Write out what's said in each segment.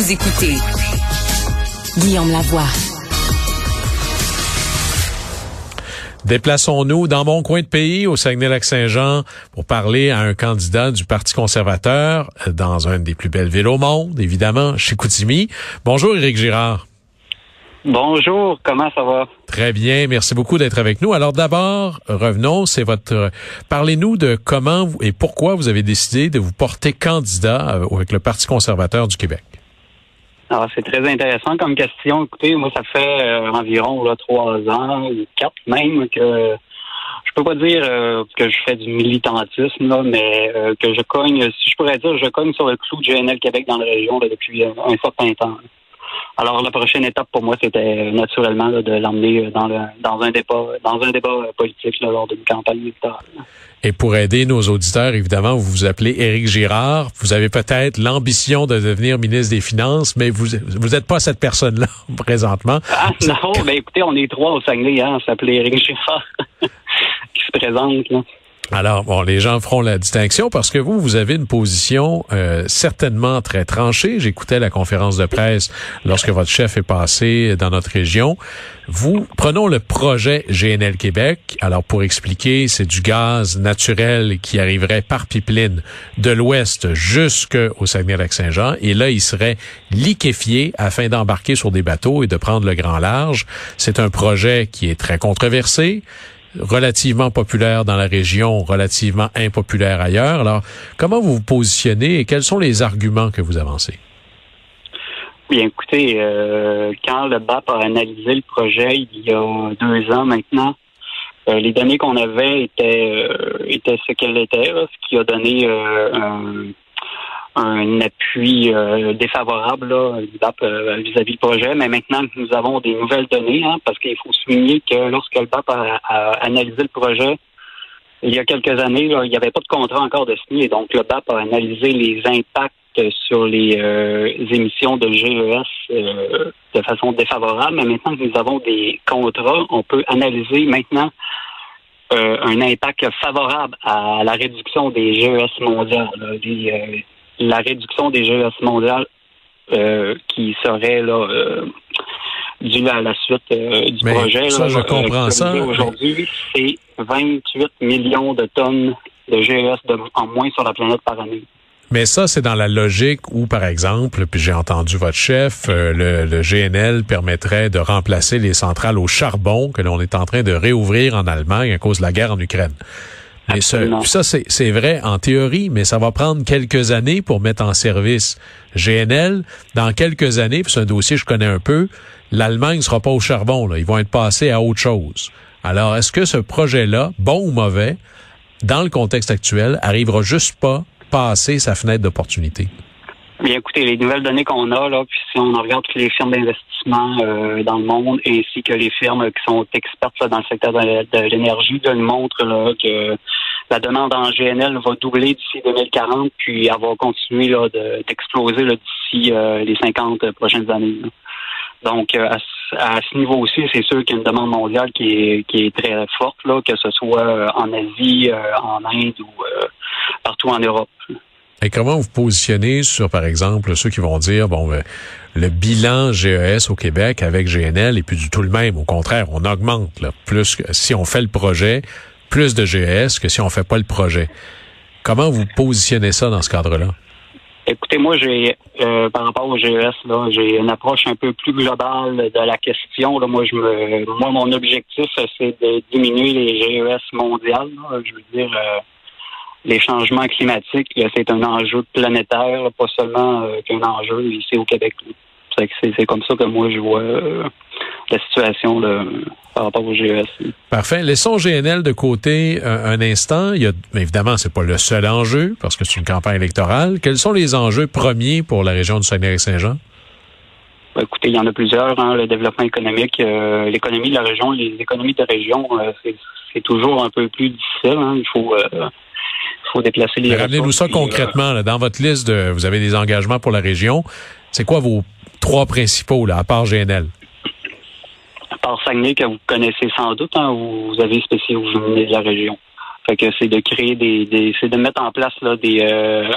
Vous écoutez Guillaume Lavoie. Déplaçons-nous dans mon coin de pays, au Saguenay-Lac-Saint-Jean, pour parler à un candidat du Parti conservateur euh, dans une des plus belles villes au monde, évidemment, chez Koutimi. Bonjour, Éric Girard. Bonjour, comment ça va? Très bien, merci beaucoup d'être avec nous. Alors d'abord, revenons, c'est votre parlez-nous de comment et pourquoi vous avez décidé de vous porter candidat euh, avec le Parti conservateur du Québec. Alors, c'est très intéressant comme question. Écoutez, moi, ça fait euh, environ là, trois ans ou quatre même que je peux pas dire euh, que je fais du militantisme, là, mais que je cogne, si je pourrais dire, je cogne sur le clou du GNL Québec dans la région depuis un certain temps. Alors la prochaine étape pour moi, c'était euh, naturellement de l'emmener euh, dans, dans un débat dans un débat euh, politique lors d'une campagne électorale. Et pour aider nos auditeurs, évidemment, vous vous appelez Éric Girard. Vous avez peut-être l'ambition de devenir ministre des Finances, mais vous vous n'êtes pas cette personne-là présentement. Ah non, ben écoutez, on est trois au Saguenay, hein, on s'appelait Éric Girard qui se présente. Là. Alors, bon, les gens feront la distinction parce que vous, vous avez une position euh, certainement très tranchée. J'écoutais la conférence de presse lorsque votre chef est passé dans notre région. Vous, prenons le projet GNL Québec. Alors, pour expliquer, c'est du gaz naturel qui arriverait par pipeline de l'ouest jusqu'au Saguenay-Lac-Saint-Jean. Et là, il serait liquéfié afin d'embarquer sur des bateaux et de prendre le grand large. C'est un projet qui est très controversé relativement populaire dans la région, relativement impopulaire ailleurs. Alors, comment vous vous positionnez et quels sont les arguments que vous avancez? Bien, écoutez, euh, quand le BAP a analysé le projet il y a deux ans maintenant, euh, les données qu'on avait étaient, euh, étaient ce qu'elles étaient, ce qui a donné un, un appui euh, défavorable là, euh, vis-à-vis du projet. Mais maintenant que nous avons des nouvelles données, hein, parce qu'il faut souligner que lorsque le BAP a, analysé le projet, il y a quelques années, il n'y avait pas de contrat encore de signé. Donc, le BAP a analysé les impacts sur les euh, émissions de GES de façon défavorable. Mais maintenant que nous avons des contrats, on peut analyser maintenant un impact favorable à la réduction des GES mondiales, la réduction des GES mondiales euh, qui serait là euh, due à la suite euh, du projet. Ça, je comprends ça. Aujourd'hui, c'est 28 millions de tonnes de GES en moins sur la planète par année. Mais ça, c'est dans la logique où, par exemple, puis j'ai entendu votre chef, le, le, GNL permettrait de remplacer les centrales au charbon que l'on est en train de réouvrir en Allemagne à cause de la guerre en Ukraine. Mais ça, c'est vrai en théorie, mais ça va prendre quelques années pour mettre en service GNL. Dans quelques années, puis c'est un dossier que je connais un peu, l'Allemagne ne sera pas au charbon. Là. Ils vont être passés à autre chose. Alors, est-ce que ce projet-là, bon ou mauvais, dans le contexte actuel, arrivera juste pas passer sa fenêtre d'opportunité? Bien, écoutez, les nouvelles données qu'on a, là, puis si on regarde toutes les firmes d'investissement euh, dans le monde, ainsi que les firmes qui sont expertes dans le secteur de, l'énergie, nous montrent là, que la demande en GNL va doubler d'ici 2040, puis elle va continuer là, d'exploser d'ici euh, les 50 prochaines années. Donc, euh, à, ce niveau aussi, c'est sûr qu'il y a une demande mondiale qui est, qui est très forte, là, que ce soit en Asie, en Inde ou partout en Europe. Et comment vous positionnez sur, par exemple, ceux qui vont dire, bon, ben, le bilan GES au Québec avec GNL est plus du tout le même. Au contraire, on augmente là, plus si on fait le projet, plus de GES que si on fait pas le projet. Comment vous positionnez ça dans ce cadre-là? Écoutez, moi, j'ai euh, par rapport au GES, là, j'ai une approche un peu plus globale de la question. Là. Moi, je me, moi, mon objectif, c'est de diminuer les GES mondiales. Je veux dire, euh, les changements climatiques, c'est un enjeu planétaire, pas seulement euh, qu'un enjeu ici au Québec. C'est comme ça que moi je vois euh, la situation par rapport au GES. Parfait. Laissons GNL de côté euh, un, instant. Il y a, évidemment, c'est pas le seul enjeu parce que c'est une campagne électorale. Quels sont les enjeux premiers pour la région du Saguenay-Saint-Jean? Ben, écoutez, il y en a plusieurs. Hein. le développement économique, l'économie de la région, les économies de région, c'est toujours un peu plus difficile. Hein. Il faut faut déplacer les Ramenez-nous ça concrètement. Là, dans votre liste, de, vous avez des engagements pour la région. C'est quoi vos trois principaux, là, à part GNL? À part Saguenay, que vous connaissez sans doute, hein, vous avez spécialisé vous venez de la région. Fait que c'est de créer des, des c'est de mettre en place là des euh,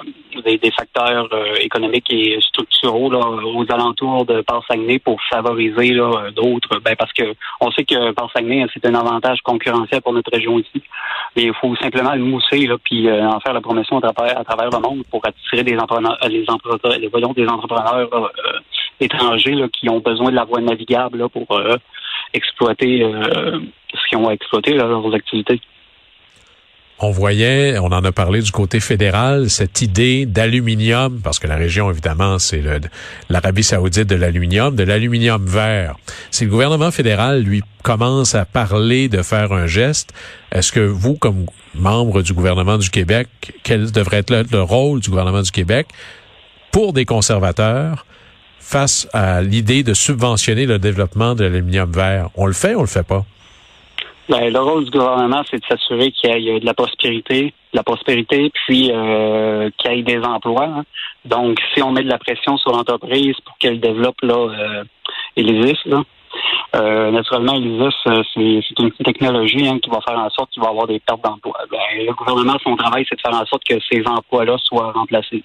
des, des, facteurs euh, économiques et structuraux là, aux alentours de Port-Saguenay pour favoriser d'autres. Ben parce que on sait que Port-Saguenay c'est un avantage concurrentiel pour notre région ici. Mais il faut simplement le mousser là, puis euh, en faire la promotion à travers, à travers le monde pour attirer des entrepreneurs, les entrepreneurs, des entrepreneurs étrangers là, qui ont besoin de la voie navigable là, pour exploiter ce qu'ils ont à exploiter leurs activités on voyait, on en a parlé du côté fédéral, cette idée d'aluminium, parce que la région, évidemment, c'est l'Arabie saoudite de l'aluminium, de l'aluminium vert. Si le gouvernement fédéral, lui, commence à parler de faire un geste, est-ce que vous, comme membre du gouvernement du Québec, quel devrait être le, le rôle du gouvernement du Québec pour des conservateurs face à l'idée de subventionner le développement de l'aluminium vert? On le fait on le fait pas? Ben, le rôle du gouvernement, c'est de s'assurer qu'il y ait de la prospérité, la prospérité, puis euh, qu'il y ait des emplois. Hein. Donc, si on met de la pression sur l'entreprise pour qu'elle développe là, euh, Elysis, là, euh, naturellement, Elysis, euh, c'est une technologie hein, qui va faire en sorte qu'il va y avoir des pertes d'emplois. Ben, le gouvernement, son travail, c'est de faire en sorte que ces emplois-là soient remplacés.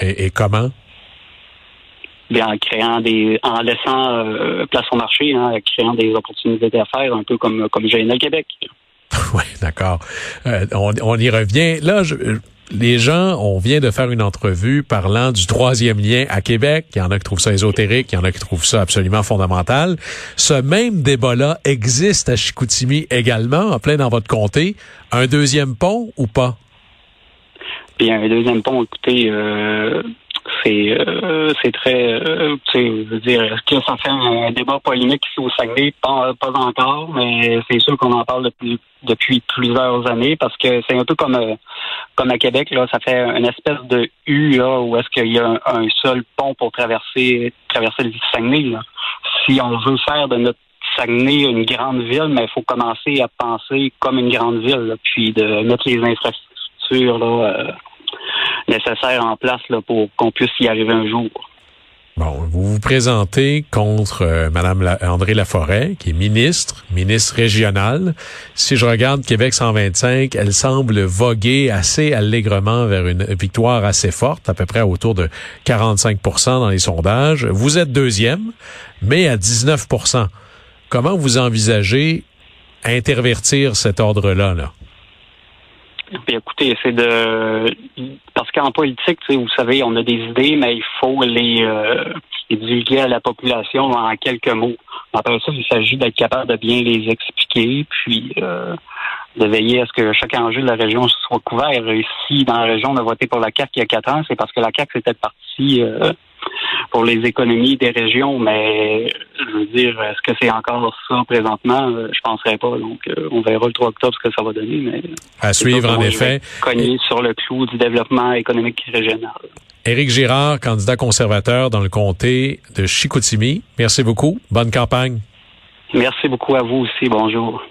Et comment? En créant des, en laissant euh, place au marché, hein, en créant des opportunités d'affaires, un peu comme comme le Québec. oui, d'accord. Euh, on, on, y revient. Là, je, les gens, on vient de faire une entrevue parlant du troisième lien à Québec. Il y en a qui trouvent ça ésotérique, il y en a qui trouvent ça absolument fondamental. Ce même débat-là existe à Chicoutimi également, en plein dans votre comté. Un deuxième pont ou pas? Bien, un deuxième pont, écoutez, euh, c'est euh, c'est très euh, je veux dire est-ce que ça fait un débat polémique ici au Saguenay? Pas, encore mais c'est sûr qu'on en parle depuis plusieurs années parce que c'est un peu comme euh, comme à Québec là ça fait une espèce de U là où est-ce qu'il y a un, seul pont pour traverser traverser le Saguenay là. si on veut faire de notre Saguenay une grande ville mais il faut commencer à penser comme une grande ville puis de mettre les infrastructures là nécessaires en place là, pour qu'on puisse y arriver un jour. Bon, vous vous présentez contre euh, Madame André Laforêt, qui est ministre, ministre régionale. Si je regarde Québec 125, elle semble voguer assez allègrement vers une victoire assez forte, à peu près autour de 45 dans les sondages. Vous êtes deuxième, mais à 19 Comment vous envisagez intervertir cet ordre-là? Là? Puis écoutez, c'est de parce qu'en politique, vous savez, on a des idées, mais il faut les, euh, divulguer à la population en quelques mots. Après ça, il s'agit d'être capable de bien les expliquer, puis euh, de veiller à ce que chaque enjeu de la région soit couvert. Si dans la région on a voté pour la CAQ il y a quatre ans, c'est parce que la CAQ c'était partie euh, pour les économies des régions, mais je veux dire, est-ce que c'est encore ça présentement? Euh, je penserais pas. Donc, euh, on verra le 3 octobre ce que ça va donner. Mais à suivre, en effet. Cogner sur le clou du développement économique régional. Éric Girard, candidat conservateur dans le comté de Chicoutimi. Merci beaucoup. Bonne campagne. Merci beaucoup à vous aussi. Bonjour.